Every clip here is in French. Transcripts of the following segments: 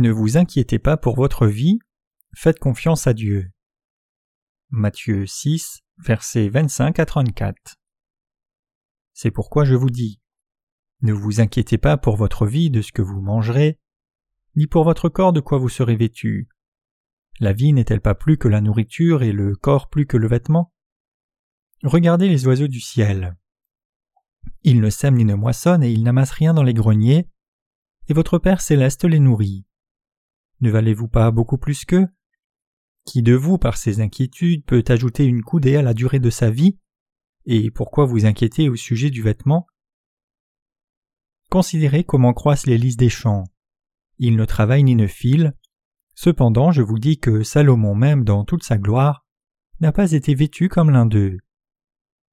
Ne vous inquiétez pas pour votre vie, faites confiance à Dieu. Matthieu 6, versets 25 à 34. C'est pourquoi je vous dis Ne vous inquiétez pas pour votre vie de ce que vous mangerez, ni pour votre corps de quoi vous serez vêtu. La vie n'est-elle pas plus que la nourriture et le corps plus que le vêtement? Regardez les oiseaux du ciel. Ils ne sèment ni ne moissonnent et ils n'amassent rien dans les greniers, et votre Père céleste les nourrit. Ne valez-vous pas beaucoup plus qu'eux? Qui de vous, par ses inquiétudes, peut ajouter une coudée à la durée de sa vie? Et pourquoi vous inquiétez au sujet du vêtement? Considérez comment croissent les lys des champs. Ils ne travaillent ni ne filent. Cependant, je vous dis que Salomon même, dans toute sa gloire, n'a pas été vêtu comme l'un d'eux.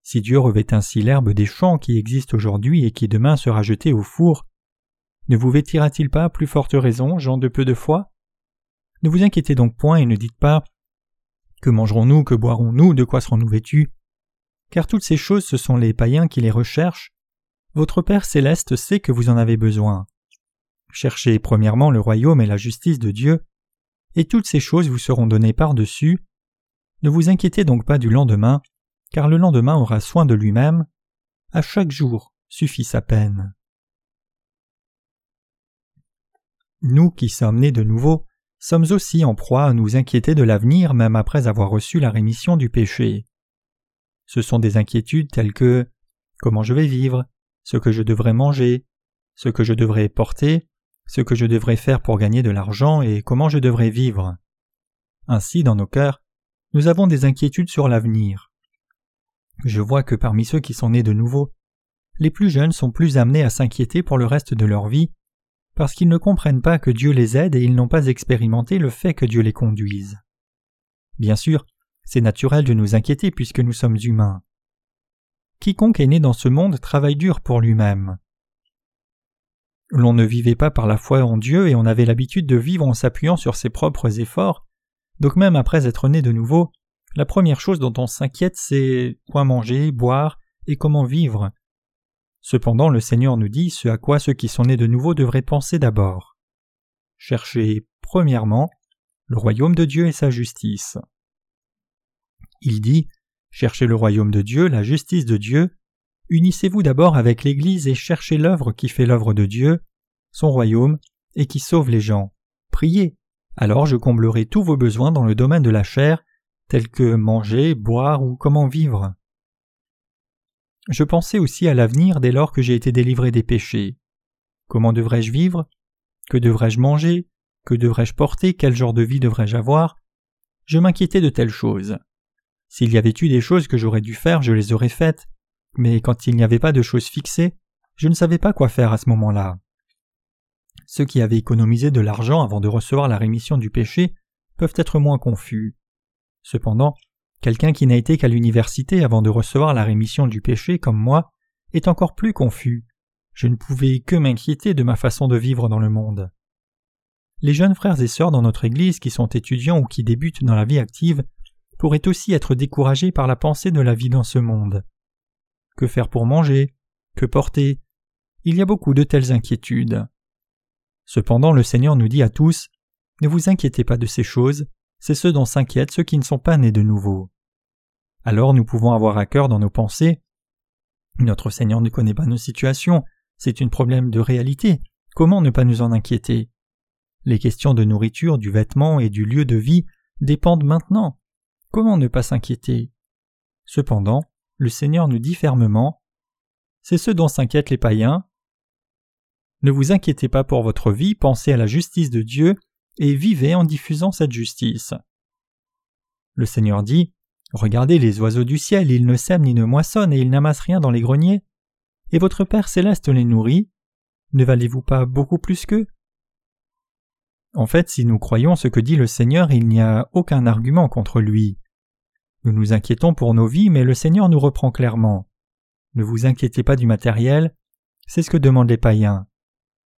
Si Dieu revêt ainsi l'herbe des champs qui existe aujourd'hui et qui demain sera jetée au four, ne vous vêtira-t-il pas plus forte raison, gens de peu de foi? Ne vous inquiétez donc point et ne dites pas Que mangerons-nous, que boirons-nous, de quoi serons-nous vêtus Car toutes ces choses ce sont les païens qui les recherchent. Votre Père céleste sait que vous en avez besoin. Cherchez premièrement le royaume et la justice de Dieu, et toutes ces choses vous seront données par-dessus. Ne vous inquiétez donc pas du lendemain, car le lendemain aura soin de lui-même. À chaque jour suffit sa peine. Nous qui sommes nés de nouveau, sommes aussi en proie à nous inquiéter de l'avenir même après avoir reçu la rémission du péché. Ce sont des inquiétudes telles que comment je vais vivre, ce que je devrais manger, ce que je devrais porter, ce que je devrais faire pour gagner de l'argent et comment je devrais vivre? Ainsi, dans nos cœurs, nous avons des inquiétudes sur l'avenir. Je vois que parmi ceux qui sont nés de nouveau, les plus jeunes sont plus amenés à s'inquiéter pour le reste de leur vie parce qu'ils ne comprennent pas que Dieu les aide et ils n'ont pas expérimenté le fait que Dieu les conduise. Bien sûr, c'est naturel de nous inquiéter puisque nous sommes humains. Quiconque est né dans ce monde travaille dur pour lui-même. L'on ne vivait pas par la foi en Dieu et on avait l'habitude de vivre en s'appuyant sur ses propres efforts, donc même après être né de nouveau, la première chose dont on s'inquiète c'est quoi manger, boire et comment vivre. Cependant le Seigneur nous dit ce à quoi ceux qui sont nés de nouveau devraient penser d'abord. Cherchez, premièrement, le royaume de Dieu et sa justice. Il dit Cherchez le royaume de Dieu, la justice de Dieu, unissez-vous d'abord avec l'Église et cherchez l'œuvre qui fait l'œuvre de Dieu, son royaume, et qui sauve les gens. Priez, alors je comblerai tous vos besoins dans le domaine de la chair, tels que manger, boire ou comment vivre. Je pensais aussi à l'avenir dès lors que j'ai été délivré des péchés. Comment devrais-je vivre? Que devrais-je manger? Que devrais-je porter? Quel genre de vie devrais-je avoir? Je m'inquiétais de telles choses. S'il y avait eu des choses que j'aurais dû faire, je les aurais faites, mais quand il n'y avait pas de choses fixées, je ne savais pas quoi faire à ce moment-là. Ceux qui avaient économisé de l'argent avant de recevoir la rémission du péché peuvent être moins confus. Cependant, Quelqu'un qui n'a été qu'à l'université avant de recevoir la rémission du péché comme moi est encore plus confus. Je ne pouvais que m'inquiéter de ma façon de vivre dans le monde. Les jeunes frères et sœurs dans notre Église qui sont étudiants ou qui débutent dans la vie active pourraient aussi être découragés par la pensée de la vie dans ce monde. Que faire pour manger? Que porter? Il y a beaucoup de telles inquiétudes. Cependant le Seigneur nous dit à tous Ne vous inquiétez pas de ces choses, c'est ceux dont s'inquiètent ceux qui ne sont pas nés de nouveau. Alors nous pouvons avoir à cœur dans nos pensées Notre Seigneur ne connaît pas nos situations, c'est un problème de réalité, comment ne pas nous en inquiéter? Les questions de nourriture, du vêtement et du lieu de vie dépendent maintenant. Comment ne pas s'inquiéter? Cependant, le Seigneur nous dit fermement C'est ceux dont s'inquiètent les païens. Ne vous inquiétez pas pour votre vie, pensez à la justice de Dieu et vivez en diffusant cette justice. Le Seigneur dit Regardez les oiseaux du ciel, ils ne sèment ni ne moissonnent et ils n'amassent rien dans les greniers, et votre Père céleste les nourrit. Ne valez-vous pas beaucoup plus qu'eux? En fait, si nous croyons ce que dit le Seigneur, il n'y a aucun argument contre lui. Nous nous inquiétons pour nos vies, mais le Seigneur nous reprend clairement. Ne vous inquiétez pas du matériel, c'est ce que demandent les païens.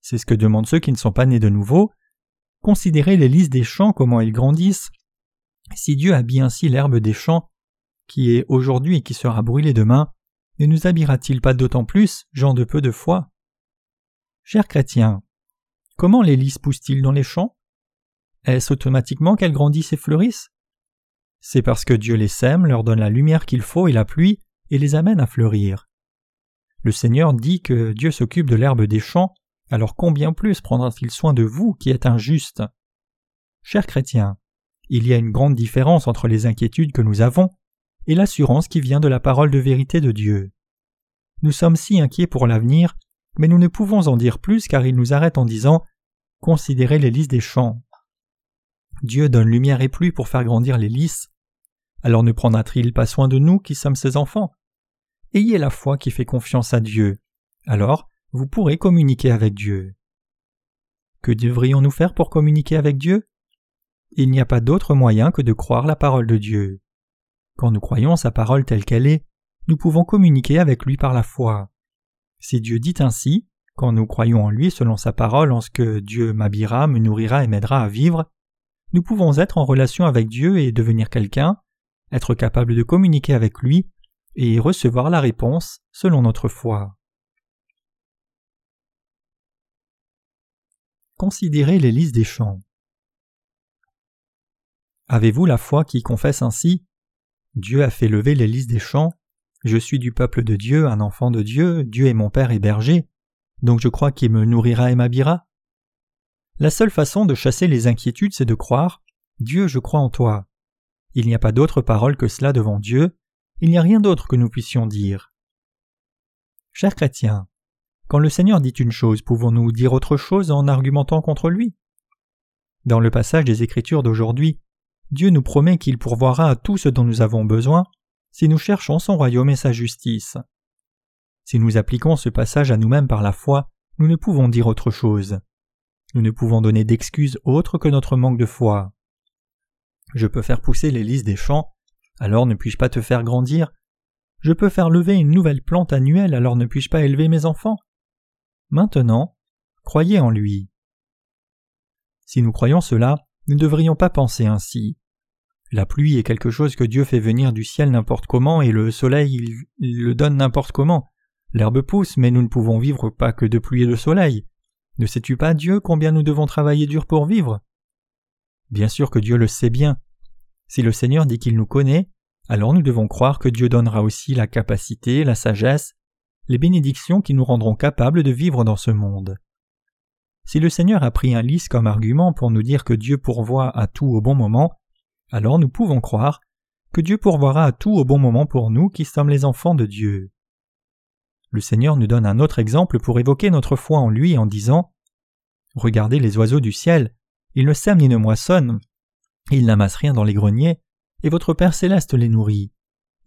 C'est ce que demandent ceux qui ne sont pas nés de nouveau, Considérez les lys des champs, comment ils grandissent. Si Dieu habille ainsi l'herbe des champs, qui est aujourd'hui et qui sera brûlée demain, ne nous habillera-t-il pas d'autant plus, gens de peu de foi? Chers chrétiens, Comment les lys poussent-ils dans les champs? Est-ce automatiquement qu'elles grandissent et fleurissent? C'est parce que Dieu les sème, leur donne la lumière qu'il faut et la pluie, et les amène à fleurir. Le Seigneur dit que Dieu s'occupe de l'herbe des champs, alors combien plus prendra-t-il soin de vous qui êtes injustes Chers chrétiens, il y a une grande différence entre les inquiétudes que nous avons et l'assurance qui vient de la parole de vérité de Dieu. Nous sommes si inquiets pour l'avenir, mais nous ne pouvons en dire plus car il nous arrête en disant Considérez les lys des champs. Dieu donne lumière et pluie pour faire grandir les lys. Alors ne prendra-t-il pas soin de nous qui sommes ses enfants? Ayez la foi qui fait confiance à Dieu. Alors, vous pourrez communiquer avec Dieu. Que devrions-nous faire pour communiquer avec Dieu? Il n'y a pas d'autre moyen que de croire la parole de Dieu. Quand nous croyons sa parole telle qu'elle est, nous pouvons communiquer avec lui par la foi. Si Dieu dit ainsi, quand nous croyons en lui selon sa parole en ce que Dieu m'habillera, me nourrira et m'aidera à vivre, nous pouvons être en relation avec Dieu et devenir quelqu'un, être capable de communiquer avec lui et recevoir la réponse selon notre foi. Considérez les des chants. Avez-vous la foi qui confesse ainsi Dieu a fait lever les des champs, je suis du peuple de Dieu, un enfant de Dieu, Dieu est mon Père et berger, donc je crois qu'il me nourrira et m'habillera La seule façon de chasser les inquiétudes, c'est de croire Dieu, je crois en toi. Il n'y a pas d'autre parole que cela devant Dieu, il n'y a rien d'autre que nous puissions dire. Chers chrétiens, quand le Seigneur dit une chose, pouvons-nous dire autre chose en argumentant contre lui? Dans le passage des Écritures d'aujourd'hui, Dieu nous promet qu'il pourvoira à tout ce dont nous avons besoin si nous cherchons son royaume et sa justice. Si nous appliquons ce passage à nous-mêmes par la foi, nous ne pouvons dire autre chose. Nous ne pouvons donner d'excuses autres que notre manque de foi. Je peux faire pousser lys des champs, alors ne puis-je pas te faire grandir? Je peux faire lever une nouvelle plante annuelle, alors ne puis-je pas élever mes enfants? Maintenant, croyez en lui. Si nous croyons cela, nous ne devrions pas penser ainsi. La pluie est quelque chose que Dieu fait venir du ciel n'importe comment et le soleil il, le donne n'importe comment. L'herbe pousse, mais nous ne pouvons vivre pas que de pluie et de soleil. Ne sais-tu pas, Dieu, combien nous devons travailler dur pour vivre? Bien sûr que Dieu le sait bien. Si le Seigneur dit qu'il nous connaît, alors nous devons croire que Dieu donnera aussi la capacité, la sagesse, les bénédictions qui nous rendront capables de vivre dans ce monde. Si le Seigneur a pris un lys comme argument pour nous dire que Dieu pourvoit à tout au bon moment, alors nous pouvons croire que Dieu pourvoira à tout au bon moment pour nous qui sommes les enfants de Dieu. Le Seigneur nous donne un autre exemple pour évoquer notre foi en lui en disant Regardez les oiseaux du ciel, ils ne sèment ni ne moissonnent, ils n'amassent rien dans les greniers, et votre Père céleste les nourrit.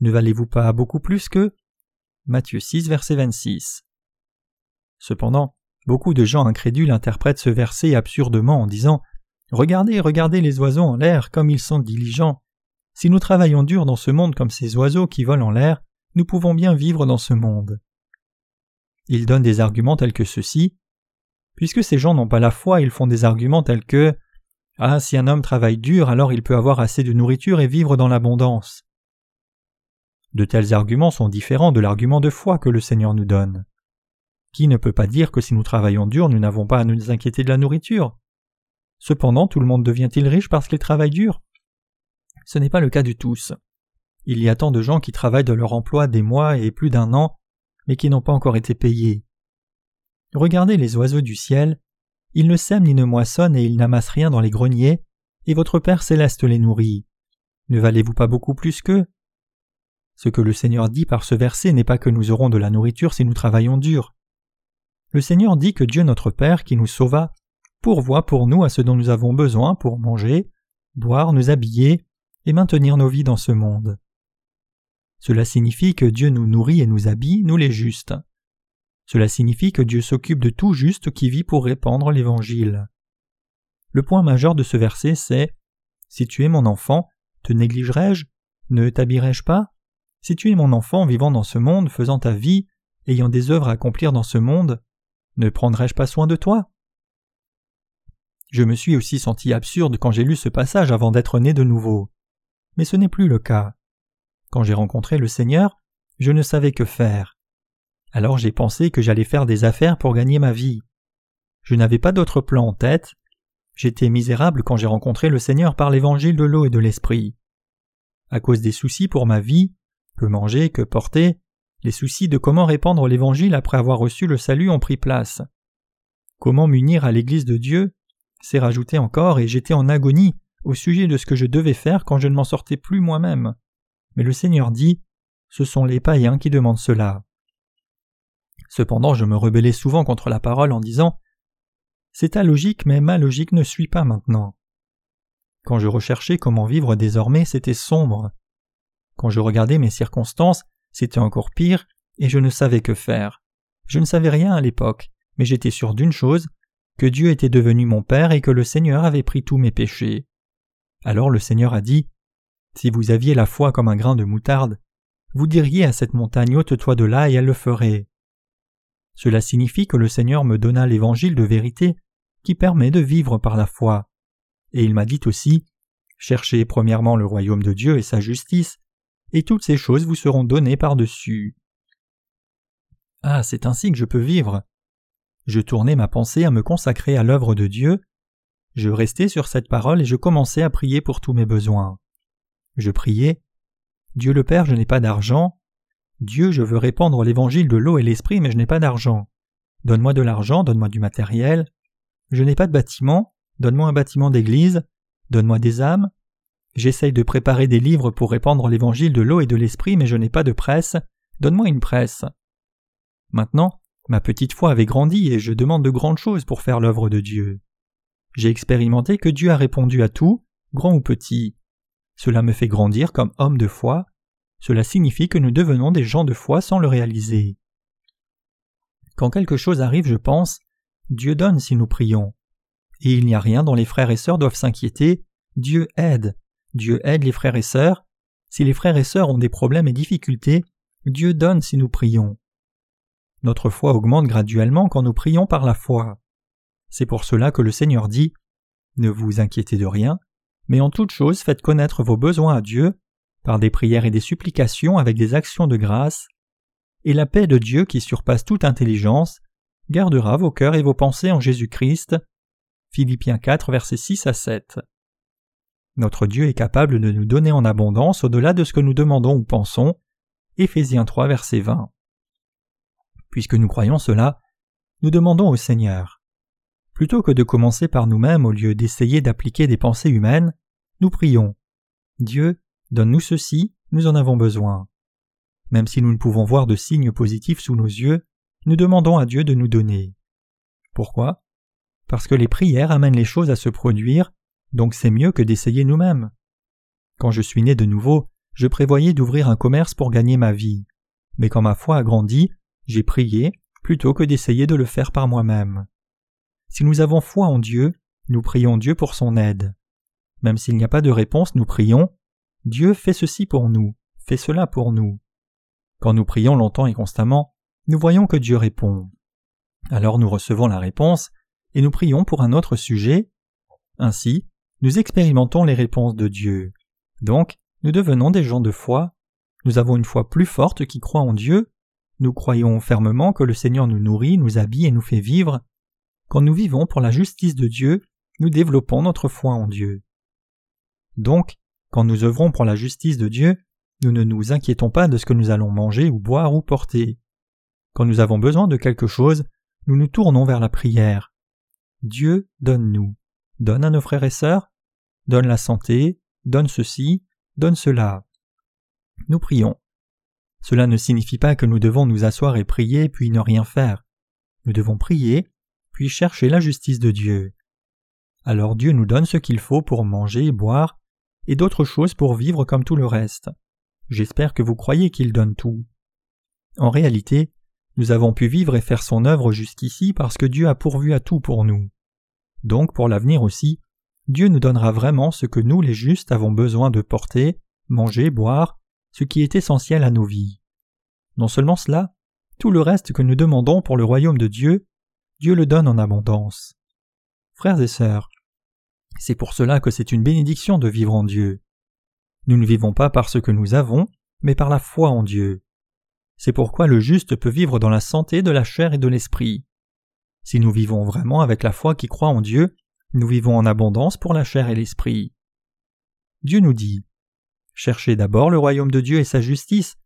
Ne valez-vous pas beaucoup plus que Matthieu 6, verset 26. Cependant, beaucoup de gens incrédules interprètent ce verset absurdement en disant Regardez, regardez les oiseaux en l'air, comme ils sont diligents. Si nous travaillons dur dans ce monde comme ces oiseaux qui volent en l'air, nous pouvons bien vivre dans ce monde. Ils donnent des arguments tels que ceci. Puisque ces gens n'ont pas la foi, ils font des arguments tels que Ah, si un homme travaille dur, alors il peut avoir assez de nourriture et vivre dans l'abondance. De tels arguments sont différents de l'argument de foi que le Seigneur nous donne. Qui ne peut pas dire que si nous travaillons dur, nous n'avons pas à nous inquiéter de la nourriture? Cependant, tout le monde devient-il riche parce qu'il travaille dur? Ce n'est pas le cas du tous. Il y a tant de gens qui travaillent de leur emploi des mois et plus d'un an, mais qui n'ont pas encore été payés. Regardez les oiseaux du ciel, ils ne sèment ni ne moissonnent et ils n'amassent rien dans les greniers, et votre Père céleste les nourrit. Ne valez-vous pas beaucoup plus qu'eux? Ce que le Seigneur dit par ce verset n'est pas que nous aurons de la nourriture si nous travaillons dur. Le Seigneur dit que Dieu notre Père qui nous sauva pourvoit pour nous à ce dont nous avons besoin pour manger, boire, nous habiller et maintenir nos vies dans ce monde. Cela signifie que Dieu nous nourrit et nous habille, nous les justes. Cela signifie que Dieu s'occupe de tout juste qui vit pour répandre l'Évangile. Le point majeur de ce verset, c'est Si tu es mon enfant, te négligerai-je? Ne t'habillerai-je pas? Si tu es mon enfant vivant dans ce monde, faisant ta vie, ayant des œuvres à accomplir dans ce monde, ne prendrai-je pas soin de toi? Je me suis aussi senti absurde quand j'ai lu ce passage avant d'être né de nouveau. Mais ce n'est plus le cas. Quand j'ai rencontré le Seigneur, je ne savais que faire. Alors j'ai pensé que j'allais faire des affaires pour gagner ma vie. Je n'avais pas d'autre plan en tête. J'étais misérable quand j'ai rencontré le Seigneur par l'évangile de l'eau et de l'esprit. À cause des soucis pour ma vie, que manger, que porter, les soucis de comment répandre l'évangile après avoir reçu le salut ont pris place. Comment m'unir à l'Église de Dieu s'est rajouté encore et j'étais en agonie au sujet de ce que je devais faire quand je ne m'en sortais plus moi-même. Mais le Seigneur dit Ce sont les païens qui demandent cela. Cependant, je me rebellais souvent contre la parole en disant C'est ta logique, mais ma logique ne suit pas maintenant. Quand je recherchais comment vivre désormais, c'était sombre. Quand je regardais mes circonstances, c'était encore pire, et je ne savais que faire. Je ne savais rien à l'époque, mais j'étais sûr d'une chose, que Dieu était devenu mon Père et que le Seigneur avait pris tous mes péchés. Alors le Seigneur a dit Si vous aviez la foi comme un grain de moutarde, vous diriez à cette montagne ôte-toi de là et elle le ferait. Cela signifie que le Seigneur me donna l'évangile de vérité qui permet de vivre par la foi. Et il m'a dit aussi Cherchez premièrement le royaume de Dieu et sa justice, et toutes ces choses vous seront données par-dessus. Ah, c'est ainsi que je peux vivre. Je tournais ma pensée à me consacrer à l'œuvre de Dieu, je restais sur cette parole et je commençais à prier pour tous mes besoins. Je priais Dieu le Père, je n'ai pas d'argent. Dieu, je veux répandre l'évangile de l'eau et l'esprit, mais je n'ai pas d'argent. Donne-moi de l'argent, donne-moi du matériel. Je n'ai pas de bâtiment, donne-moi un bâtiment d'église, donne-moi des âmes. J'essaye de préparer des livres pour répandre l'évangile de l'eau et de l'esprit, mais je n'ai pas de presse, donne-moi une presse. Maintenant, ma petite foi avait grandi et je demande de grandes choses pour faire l'œuvre de Dieu. J'ai expérimenté que Dieu a répondu à tout, grand ou petit. Cela me fait grandir comme homme de foi. Cela signifie que nous devenons des gens de foi sans le réaliser. Quand quelque chose arrive, je pense, Dieu donne si nous prions. Et il n'y a rien dont les frères et sœurs doivent s'inquiéter, Dieu aide. Dieu aide les frères et sœurs. Si les frères et sœurs ont des problèmes et difficultés, Dieu donne si nous prions. Notre foi augmente graduellement quand nous prions par la foi. C'est pour cela que le Seigneur dit Ne vous inquiétez de rien, mais en toute chose faites connaître vos besoins à Dieu, par des prières et des supplications avec des actions de grâce, et la paix de Dieu qui surpasse toute intelligence gardera vos cœurs et vos pensées en Jésus-Christ. Philippiens 4, versets 6 à 7. Notre Dieu est capable de nous donner en abondance au-delà de ce que nous demandons ou pensons. Éphésiens 3, verset 20. Puisque nous croyons cela, nous demandons au Seigneur Plutôt que de commencer par nous-mêmes au lieu d'essayer d'appliquer des pensées humaines, nous prions. Dieu, donne-nous ceci, nous en avons besoin. Même si nous ne pouvons voir de signes positifs sous nos yeux, nous demandons à Dieu de nous donner. Pourquoi? Parce que les prières amènent les choses à se produire, donc c'est mieux que d'essayer nous-mêmes. Quand je suis né de nouveau, je prévoyais d'ouvrir un commerce pour gagner ma vie. Mais quand ma foi a grandi, j'ai prié plutôt que d'essayer de le faire par moi-même. Si nous avons foi en Dieu, nous prions Dieu pour son aide. Même s'il n'y a pas de réponse, nous prions Dieu fait ceci pour nous, fait cela pour nous. Quand nous prions longtemps et constamment, nous voyons que Dieu répond. Alors nous recevons la réponse et nous prions pour un autre sujet. Ainsi, nous expérimentons les réponses de Dieu. Donc, nous devenons des gens de foi. Nous avons une foi plus forte qui croit en Dieu. Nous croyons fermement que le Seigneur nous nourrit, nous habille et nous fait vivre. Quand nous vivons pour la justice de Dieu, nous développons notre foi en Dieu. Donc, quand nous œuvrons pour la justice de Dieu, nous ne nous inquiétons pas de ce que nous allons manger ou boire ou porter. Quand nous avons besoin de quelque chose, nous nous tournons vers la prière. Dieu donne-nous, donne à nos frères et sœurs, donne la santé, donne ceci, donne cela. Nous prions. Cela ne signifie pas que nous devons nous asseoir et prier puis ne rien faire. Nous devons prier, puis chercher la justice de Dieu. Alors Dieu nous donne ce qu'il faut pour manger, boire, et d'autres choses pour vivre comme tout le reste. J'espère que vous croyez qu'il donne tout. En réalité, nous avons pu vivre et faire son œuvre jusqu'ici parce que Dieu a pourvu à tout pour nous. Donc pour l'avenir aussi, Dieu nous donnera vraiment ce que nous les justes avons besoin de porter, manger, boire, ce qui est essentiel à nos vies. Non seulement cela, tout le reste que nous demandons pour le royaume de Dieu, Dieu le donne en abondance. Frères et sœurs, c'est pour cela que c'est une bénédiction de vivre en Dieu. Nous ne vivons pas par ce que nous avons, mais par la foi en Dieu. C'est pourquoi le juste peut vivre dans la santé de la chair et de l'esprit. Si nous vivons vraiment avec la foi qui croit en Dieu, nous vivons en abondance pour la chair et l'esprit. Dieu nous dit Cherchez d'abord le royaume de Dieu et sa justice,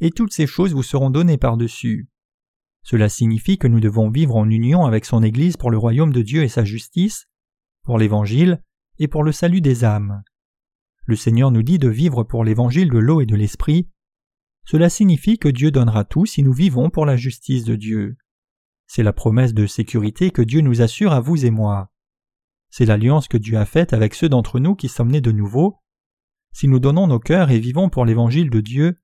et toutes ces choses vous seront données par-dessus. Cela signifie que nous devons vivre en union avec son Église pour le royaume de Dieu et sa justice, pour l'Évangile et pour le salut des âmes. Le Seigneur nous dit de vivre pour l'Évangile de l'eau et de l'Esprit. Cela signifie que Dieu donnera tout si nous vivons pour la justice de Dieu. C'est la promesse de sécurité que Dieu nous assure à vous et moi. C'est l'alliance que Dieu a faite avec ceux d'entre nous qui sommes nés de nouveau. Si nous donnons nos cœurs et vivons pour l'évangile de Dieu,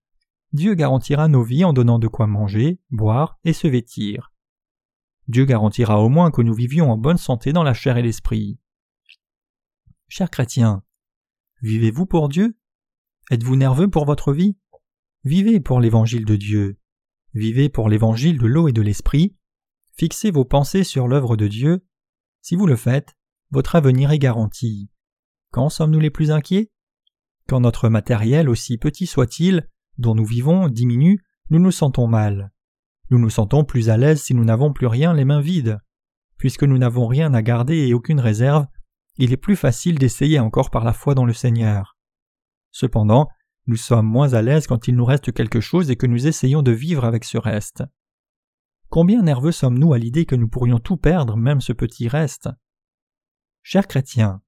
Dieu garantira nos vies en donnant de quoi manger, boire et se vêtir. Dieu garantira au moins que nous vivions en bonne santé dans la chair et l'esprit. Chers chrétiens, vivez-vous pour Dieu? Êtes-vous nerveux pour votre vie? Vivez pour l'évangile de Dieu. Vivez pour l'évangile de l'eau et de l'esprit. Fixez vos pensées sur l'œuvre de Dieu. Si vous le faites, votre avenir est garanti. Quand sommes-nous les plus inquiets? Quand notre matériel, aussi petit soit-il, dont nous vivons, diminue, nous nous sentons mal. Nous nous sentons plus à l'aise si nous n'avons plus rien les mains vides. Puisque nous n'avons rien à garder et aucune réserve, il est plus facile d'essayer encore par la foi dans le Seigneur. Cependant, nous sommes moins à l'aise quand il nous reste quelque chose et que nous essayons de vivre avec ce reste. Combien nerveux sommes-nous à l'idée que nous pourrions tout perdre, même ce petit reste? Chers chrétiens,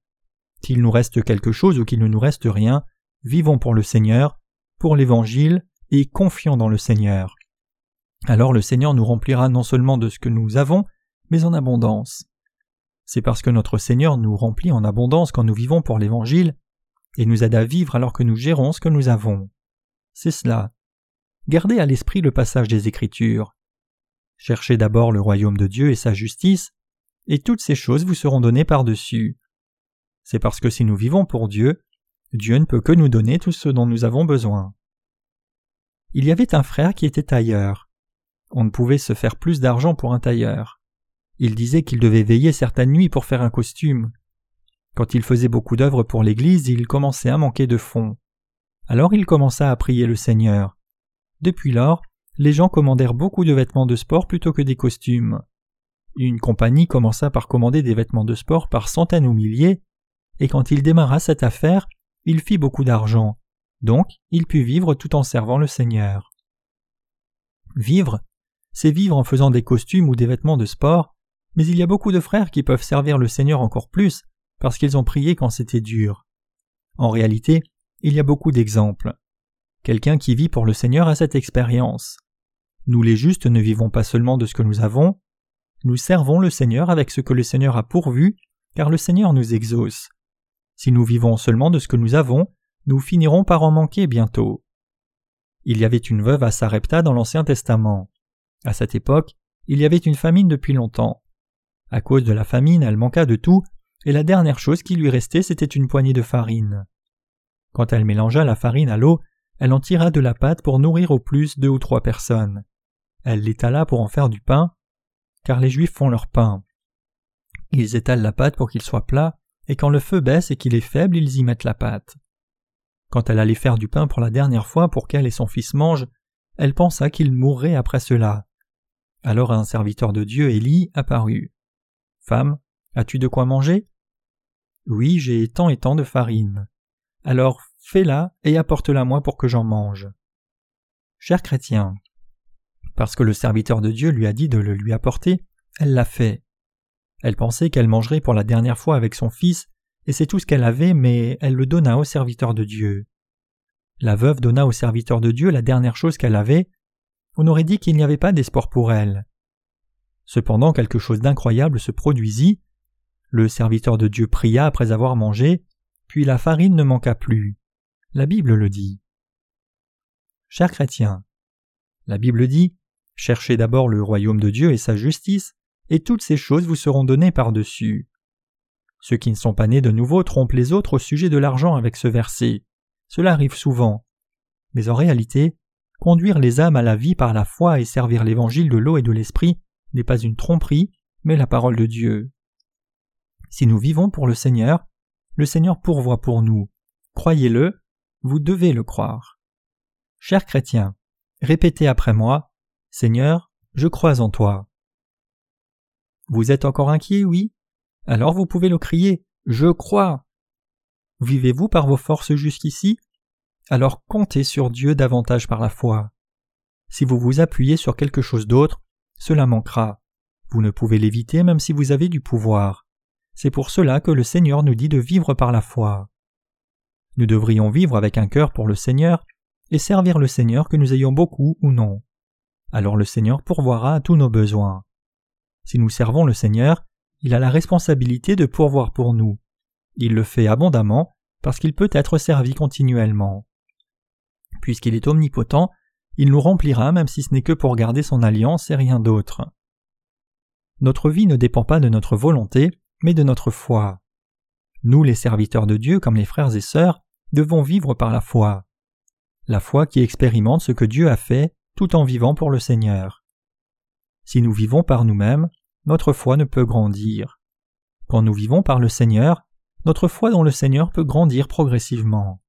qu'il nous reste quelque chose ou qu'il ne nous reste rien, vivons pour le Seigneur, pour l'Évangile, et confions dans le Seigneur. Alors le Seigneur nous remplira non seulement de ce que nous avons, mais en abondance. C'est parce que notre Seigneur nous remplit en abondance quand nous vivons pour l'Évangile, et nous aide à vivre alors que nous gérons ce que nous avons. C'est cela. Gardez à l'esprit le passage des Écritures. Cherchez d'abord le royaume de Dieu et sa justice, et toutes ces choses vous seront données par-dessus. C'est parce que si nous vivons pour Dieu, Dieu ne peut que nous donner tout ce dont nous avons besoin. Il y avait un frère qui était tailleur. On ne pouvait se faire plus d'argent pour un tailleur. Il disait qu'il devait veiller certaines nuits pour faire un costume. Quand il faisait beaucoup d'œuvres pour l'Église, il commençait à manquer de fonds. Alors il commença à prier le Seigneur. Depuis lors, les gens commandèrent beaucoup de vêtements de sport plutôt que des costumes. Une compagnie commença par commander des vêtements de sport par centaines ou milliers, et quand il démarra cette affaire, il fit beaucoup d'argent, donc il put vivre tout en servant le Seigneur. Vivre, c'est vivre en faisant des costumes ou des vêtements de sport, mais il y a beaucoup de frères qui peuvent servir le Seigneur encore plus parce qu'ils ont prié quand c'était dur. En réalité, il y a beaucoup d'exemples. Quelqu'un qui vit pour le Seigneur a cette expérience. Nous les justes ne vivons pas seulement de ce que nous avons, nous servons le Seigneur avec ce que le Seigneur a pourvu, car le Seigneur nous exauce. Si nous vivons seulement de ce que nous avons, nous finirons par en manquer bientôt. Il y avait une veuve à Sarepta dans l'Ancien Testament. À cette époque, il y avait une famine depuis longtemps. À cause de la famine, elle manqua de tout, et la dernière chose qui lui restait c'était une poignée de farine. Quand elle mélangea la farine à l'eau, elle en tira de la pâte pour nourrir au plus deux ou trois personnes. Elle l'étala pour en faire du pain, car les Juifs font leur pain. Ils étalent la pâte pour qu'il soit plat, et quand le feu baisse et qu'il est faible, ils y mettent la pâte. Quand elle allait faire du pain pour la dernière fois pour qu'elle et son fils mangent, elle pensa qu'il mourrait après cela. Alors un serviteur de Dieu, Élie, apparut. Femme, as-tu de quoi manger Oui, j'ai tant et tant de farine. Alors fais-la et apporte-la moi pour que j'en mange. Cher chrétien, parce que le serviteur de Dieu lui a dit de le lui apporter, elle l'a fait. Elle pensait qu'elle mangerait pour la dernière fois avec son fils, et c'est tout ce qu'elle avait, mais elle le donna au serviteur de Dieu. La veuve donna au serviteur de Dieu la dernière chose qu'elle avait. On aurait dit qu'il n'y avait pas d'espoir pour elle. Cependant quelque chose d'incroyable se produisit. Le serviteur de Dieu pria après avoir mangé, puis la farine ne manqua plus. La Bible le dit. Chers chrétiens, la Bible dit Cherchez d'abord le royaume de Dieu et sa justice, et toutes ces choses vous seront données par-dessus. Ceux qui ne sont pas nés de nouveau trompent les autres au sujet de l'argent avec ce verset. Cela arrive souvent. Mais en réalité, conduire les âmes à la vie par la foi et servir l'évangile de l'eau et de l'esprit n'est pas une tromperie, mais la parole de Dieu. Si nous vivons pour le Seigneur, le Seigneur pourvoit pour nous. Croyez-le, vous devez le croire. Chers chrétiens, répétez après moi Seigneur, je crois en toi. Vous êtes encore inquiet, oui? Alors vous pouvez le crier Je crois. Vivez-vous par vos forces jusqu'ici? Alors comptez sur Dieu davantage par la foi. Si vous vous appuyez sur quelque chose d'autre, cela manquera. Vous ne pouvez l'éviter même si vous avez du pouvoir. C'est pour cela que le Seigneur nous dit de vivre par la foi. Nous devrions vivre avec un cœur pour le Seigneur et servir le Seigneur que nous ayons beaucoup ou non. Alors le Seigneur pourvoira à tous nos besoins. Si nous servons le Seigneur, il a la responsabilité de pourvoir pour nous. Il le fait abondamment parce qu'il peut être servi continuellement. Puisqu'il est omnipotent, il nous remplira même si ce n'est que pour garder son alliance et rien d'autre. Notre vie ne dépend pas de notre volonté, mais de notre foi. Nous, les serviteurs de Dieu, comme les frères et sœurs, devons vivre par la foi. La foi qui expérimente ce que Dieu a fait en vivant pour le Seigneur. Si nous vivons par nous-mêmes, notre foi ne peut grandir. Quand nous vivons par le Seigneur, notre foi dans le Seigneur peut grandir progressivement.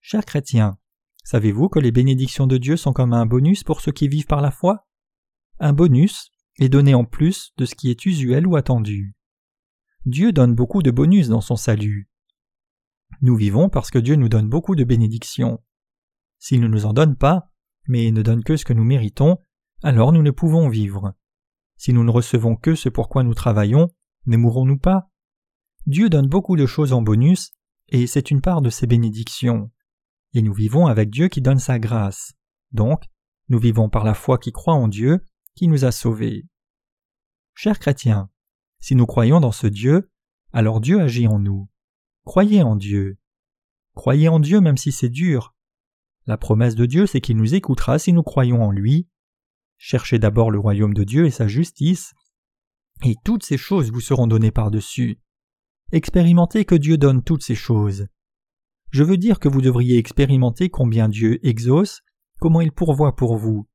Chers chrétiens, savez-vous que les bénédictions de Dieu sont comme un bonus pour ceux qui vivent par la foi? Un bonus est donné en plus de ce qui est usuel ou attendu. Dieu donne beaucoup de bonus dans son salut. Nous vivons parce que Dieu nous donne beaucoup de bénédictions. S'il ne nous en donne pas, mais ne donne que ce que nous méritons, alors nous ne pouvons vivre. Si nous ne recevons que ce pour quoi nous travaillons, ne mourrons-nous pas? Dieu donne beaucoup de choses en bonus, et c'est une part de ses bénédictions. Et nous vivons avec Dieu qui donne sa grâce. Donc, nous vivons par la foi qui croit en Dieu, qui nous a sauvés. Chers chrétiens, si nous croyons dans ce Dieu, alors Dieu agit en nous. Croyez en Dieu. Croyez en Dieu même si c'est dur. La promesse de Dieu, c'est qu'il nous écoutera si nous croyons en lui. Cherchez d'abord le royaume de Dieu et sa justice, et toutes ces choses vous seront données par-dessus. Expérimentez que Dieu donne toutes ces choses. Je veux dire que vous devriez expérimenter combien Dieu exauce, comment il pourvoit pour vous.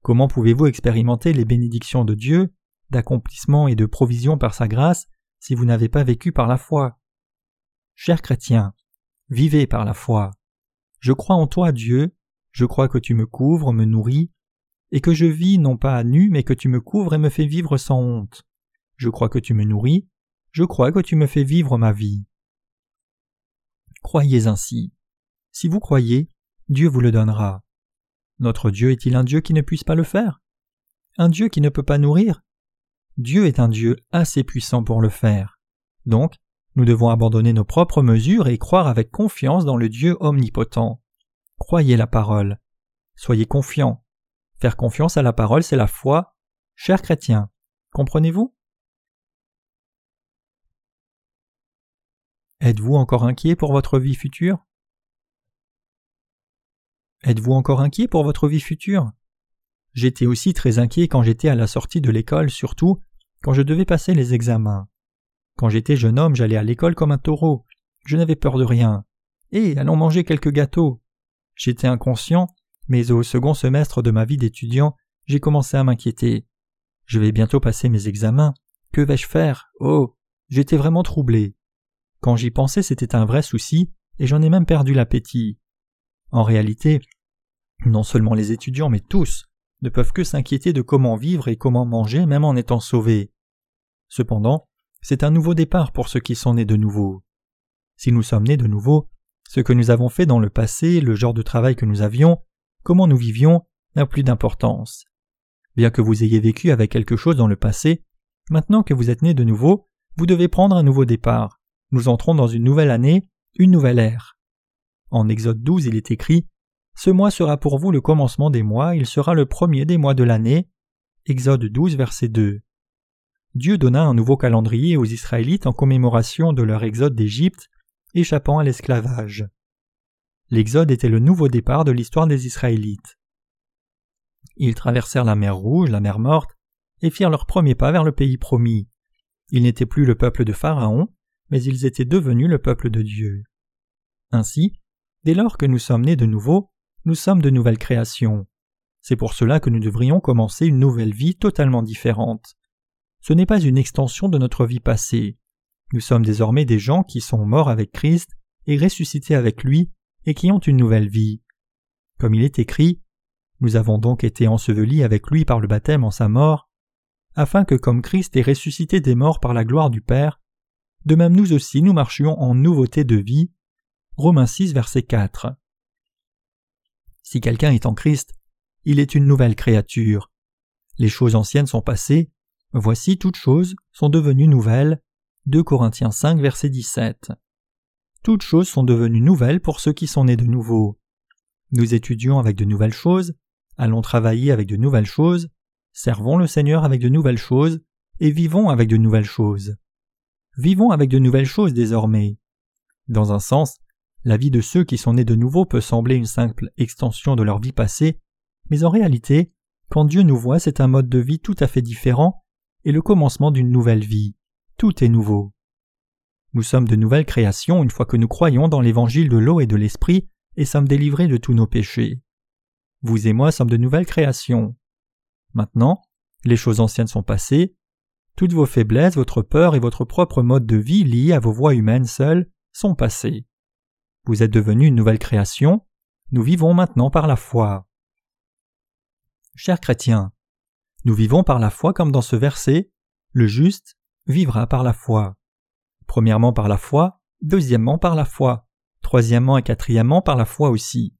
Comment pouvez-vous expérimenter les bénédictions de Dieu, d'accomplissement et de provision par sa grâce, si vous n'avez pas vécu par la foi? Chers chrétiens, vivez par la foi. Je crois en toi, Dieu, je crois que tu me couvres, me nourris, et que je vis non pas à nu, mais que tu me couvres et me fais vivre sans honte. Je crois que tu me nourris, je crois que tu me fais vivre ma vie. Croyez ainsi. Si vous croyez, Dieu vous le donnera. Notre Dieu est-il un Dieu qui ne puisse pas le faire? Un Dieu qui ne peut pas nourrir? Dieu est un Dieu assez puissant pour le faire. Donc, nous devons abandonner nos propres mesures et croire avec confiance dans le Dieu omnipotent. Croyez la parole. Soyez confiants. Faire confiance à la parole, c'est la foi. Chers chrétiens, comprenez-vous? Êtes-vous encore inquiet pour votre vie future? Êtes-vous encore inquiet pour votre vie future? J'étais aussi très inquiet quand j'étais à la sortie de l'école, surtout quand je devais passer les examens. Quand j'étais jeune homme, j'allais à l'école comme un taureau. Je n'avais peur de rien. Et allons manger quelques gâteaux. J'étais inconscient, mais au second semestre de ma vie d'étudiant, j'ai commencé à m'inquiéter. Je vais bientôt passer mes examens. Que vais-je faire? Oh J'étais vraiment troublé. Quand j'y pensais, c'était un vrai souci, et j'en ai même perdu l'appétit. En réalité, non seulement les étudiants, mais tous, ne peuvent que s'inquiéter de comment vivre et comment manger même en étant sauvés. Cependant, c'est un nouveau départ pour ceux qui sont nés de nouveau. Si nous sommes nés de nouveau, ce que nous avons fait dans le passé, le genre de travail que nous avions, comment nous vivions, n'a plus d'importance. Bien que vous ayez vécu avec quelque chose dans le passé, maintenant que vous êtes nés de nouveau, vous devez prendre un nouveau départ nous entrons dans une nouvelle année, une nouvelle ère. En Exode 12, il est écrit Ce mois sera pour vous le commencement des mois, il sera le premier des mois de l'année. Exode 12, verset 2. Dieu donna un nouveau calendrier aux Israélites en commémoration de leur exode d'Égypte, échappant à l'esclavage. L'Exode était le nouveau départ de l'histoire des Israélites. Ils traversèrent la mer Rouge, la mer Morte, et firent leur premier pas vers le pays promis. Ils n'étaient plus le peuple de Pharaon, mais ils étaient devenus le peuple de Dieu. Ainsi, dès lors que nous sommes nés de nouveau, nous sommes de nouvelles créations. C'est pour cela que nous devrions commencer une nouvelle vie totalement différente. Ce n'est pas une extension de notre vie passée. Nous sommes désormais des gens qui sont morts avec Christ et ressuscités avec lui et qui ont une nouvelle vie. Comme il est écrit, nous avons donc été ensevelis avec lui par le baptême en sa mort, afin que comme Christ est ressuscité des morts par la gloire du Père, de même nous aussi nous marchions en nouveauté de vie. Romains 6, verset 4. Si quelqu'un est en Christ, il est une nouvelle créature. Les choses anciennes sont passées, voici toutes choses sont devenues nouvelles. 2 Corinthiens 5, verset 17. Toutes choses sont devenues nouvelles pour ceux qui sont nés de nouveau. Nous étudions avec de nouvelles choses, allons travailler avec de nouvelles choses, servons le Seigneur avec de nouvelles choses, et vivons avec de nouvelles choses. Vivons avec de nouvelles choses désormais. Dans un sens, la vie de ceux qui sont nés de nouveau peut sembler une simple extension de leur vie passée, mais en réalité, quand Dieu nous voit, c'est un mode de vie tout à fait différent et le commencement d'une nouvelle vie. Tout est nouveau. Nous sommes de nouvelles créations une fois que nous croyons dans l'évangile de l'eau et de l'esprit et sommes délivrés de tous nos péchés. Vous et moi sommes de nouvelles créations. Maintenant, les choses anciennes sont passées, toutes vos faiblesses, votre peur et votre propre mode de vie liés à vos voies humaines seules sont passés. Vous êtes devenu une nouvelle création, nous vivons maintenant par la foi. Chers chrétiens, nous vivons par la foi comme dans ce verset, le juste vivra par la foi. Premièrement par la foi, deuxièmement par la foi, troisièmement et quatrièmement par la foi aussi.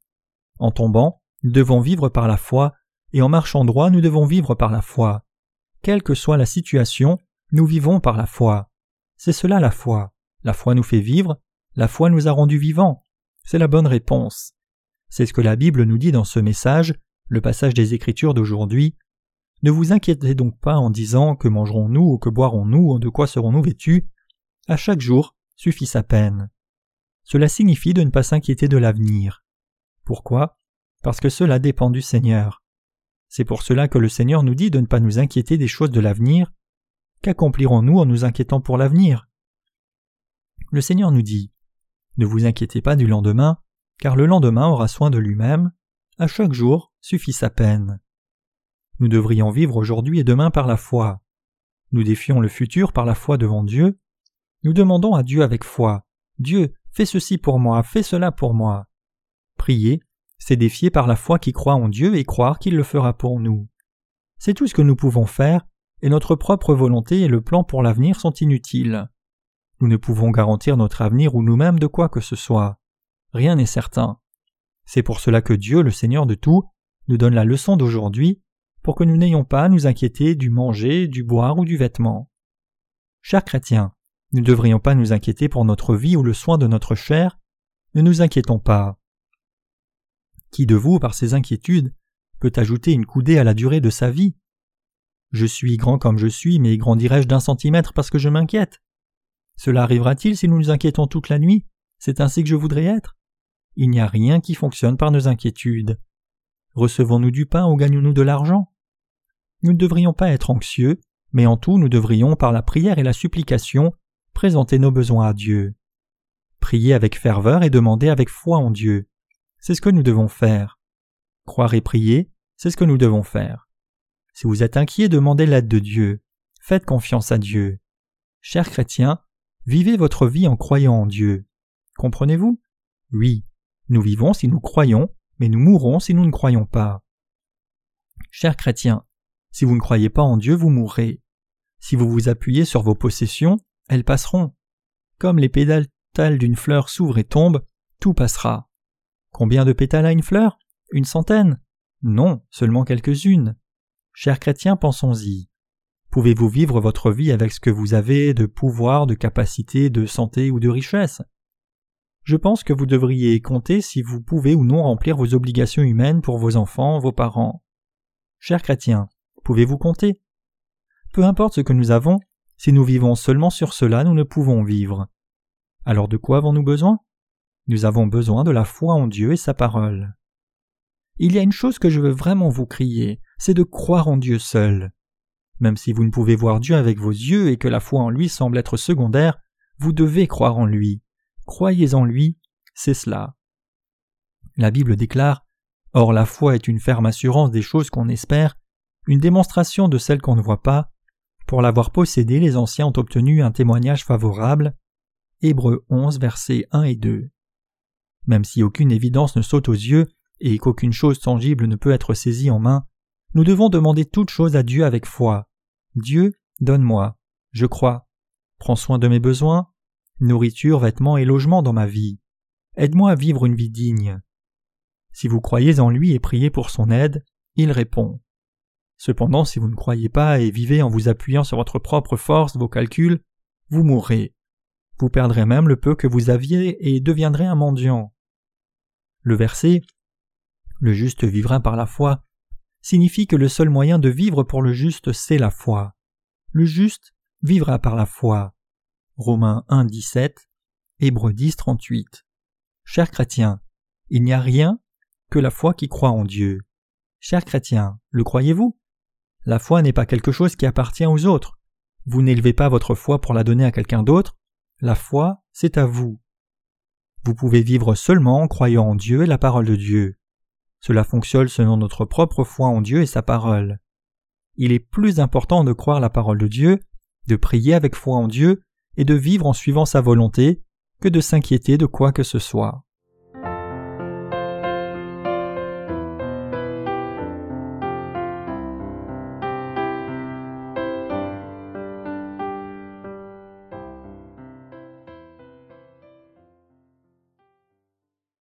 En tombant, nous devons vivre par la foi, et en marchant droit, nous devons vivre par la foi. Quelle que soit la situation, nous vivons par la foi. C'est cela la foi. La foi nous fait vivre, la foi nous a rendus vivants. C'est la bonne réponse. C'est ce que la Bible nous dit dans ce message, le passage des Écritures d'aujourd'hui. Ne vous inquiétez donc pas en disant que mangerons-nous ou que boirons-nous ou de quoi serons-nous vêtus. À chaque jour suffit sa peine. Cela signifie de ne pas s'inquiéter de l'avenir. Pourquoi? Parce que cela dépend du Seigneur. C'est pour cela que le Seigneur nous dit de ne pas nous inquiéter des choses de l'avenir. Qu'accomplirons-nous en nous inquiétant pour l'avenir? Le Seigneur nous dit Ne vous inquiétez pas du lendemain, car le lendemain aura soin de lui-même, à chaque jour suffit sa peine. Nous devrions vivre aujourd'hui et demain par la foi. Nous défions le futur par la foi devant Dieu. Nous demandons à Dieu avec foi Dieu, fais ceci pour moi, fais cela pour moi. Prier, c'est défier par la foi qui croit en Dieu et croire qu'il le fera pour nous. C'est tout ce que nous pouvons faire, et notre propre volonté et le plan pour l'avenir sont inutiles. Nous ne pouvons garantir notre avenir ou nous-mêmes de quoi que ce soit. Rien n'est certain. C'est pour cela que Dieu, le Seigneur de tout, nous donne la leçon d'aujourd'hui, pour que nous n'ayons pas à nous inquiéter du manger, du boire ou du vêtement. Chers chrétiens, nous ne devrions pas nous inquiéter pour notre vie ou le soin de notre chair, ne nous inquiétons pas. Qui de vous, par ses inquiétudes, peut ajouter une coudée à la durée de sa vie? Je suis grand comme je suis, mais grandirai-je d'un centimètre parce que je m'inquiète? Cela arrivera-t-il si nous nous inquiétons toute la nuit? C'est ainsi que je voudrais être Il n'y a rien qui fonctionne par nos inquiétudes. Recevons-nous du pain ou gagnons-nous de l'argent? Nous ne devrions pas être anxieux, mais en tout nous devrions, par la prière et la supplication, présenter nos besoins à Dieu. Prier avec ferveur et demander avec foi en Dieu. C'est ce que nous devons faire. Croire et prier, c'est ce que nous devons faire. Si vous êtes inquiet, demandez l'aide de Dieu. Faites confiance à Dieu. Chers chrétiens, vivez votre vie en croyant en Dieu. Comprenez-vous? Oui, nous vivons si nous croyons, mais nous mourrons si nous ne croyons pas. Chers chrétiens, si vous ne croyez pas en Dieu, vous mourrez. Si vous vous appuyez sur vos possessions, elles passeront. Comme les pédales d'une fleur s'ouvrent et tombent, tout passera. Combien de pétales a une fleur? Une centaine? Non, seulement quelques-unes. Chers chrétiens, pensons-y. Pouvez-vous vivre votre vie avec ce que vous avez de pouvoir, de capacité, de santé ou de richesse? Je pense que vous devriez compter si vous pouvez ou non remplir vos obligations humaines pour vos enfants, vos parents. Chers chrétiens, pouvez-vous compter? Peu importe ce que nous avons, si nous vivons seulement sur cela, nous ne pouvons vivre. Alors de quoi avons-nous besoin? Nous avons besoin de la foi en Dieu et sa parole. Il y a une chose que je veux vraiment vous crier, c'est de croire en Dieu seul. Même si vous ne pouvez voir Dieu avec vos yeux et que la foi en lui semble être secondaire, vous devez croire en lui. Croyez en lui, c'est cela. La Bible déclare Or la foi est une ferme assurance des choses qu'on espère, une démonstration de celles qu'on ne voit pas. Pour l'avoir possédée, les anciens ont obtenu un témoignage favorable. Hébreux 11, versets 1 et 2. Même si aucune évidence ne saute aux yeux et qu'aucune chose tangible ne peut être saisie en main, nous devons demander toute chose à Dieu avec foi. Dieu, donne-moi, je crois, prends soin de mes besoins, nourriture, vêtements et logement dans ma vie. Aide-moi à vivre une vie digne. Si vous croyez en lui et priez pour son aide, il répond. Cependant, si vous ne croyez pas et vivez en vous appuyant sur votre propre force, vos calculs, vous mourrez. Vous perdrez même le peu que vous aviez et deviendrez un mendiant. Le verset Le juste vivra par la foi signifie que le seul moyen de vivre pour le juste, c'est la foi. Le juste vivra par la foi. Romains 1, 17, Hébreux 10, 38. Chers chrétiens, il n'y a rien que la foi qui croit en Dieu. Chers chrétiens, le croyez-vous? La foi n'est pas quelque chose qui appartient aux autres. Vous n'élevez pas votre foi pour la donner à quelqu'un d'autre. La foi, c'est à vous. Vous pouvez vivre seulement en croyant en Dieu et la parole de Dieu. Cela fonctionne selon notre propre foi en Dieu et sa parole. Il est plus important de croire la parole de Dieu, de prier avec foi en Dieu et de vivre en suivant sa volonté que de s'inquiéter de quoi que ce soit.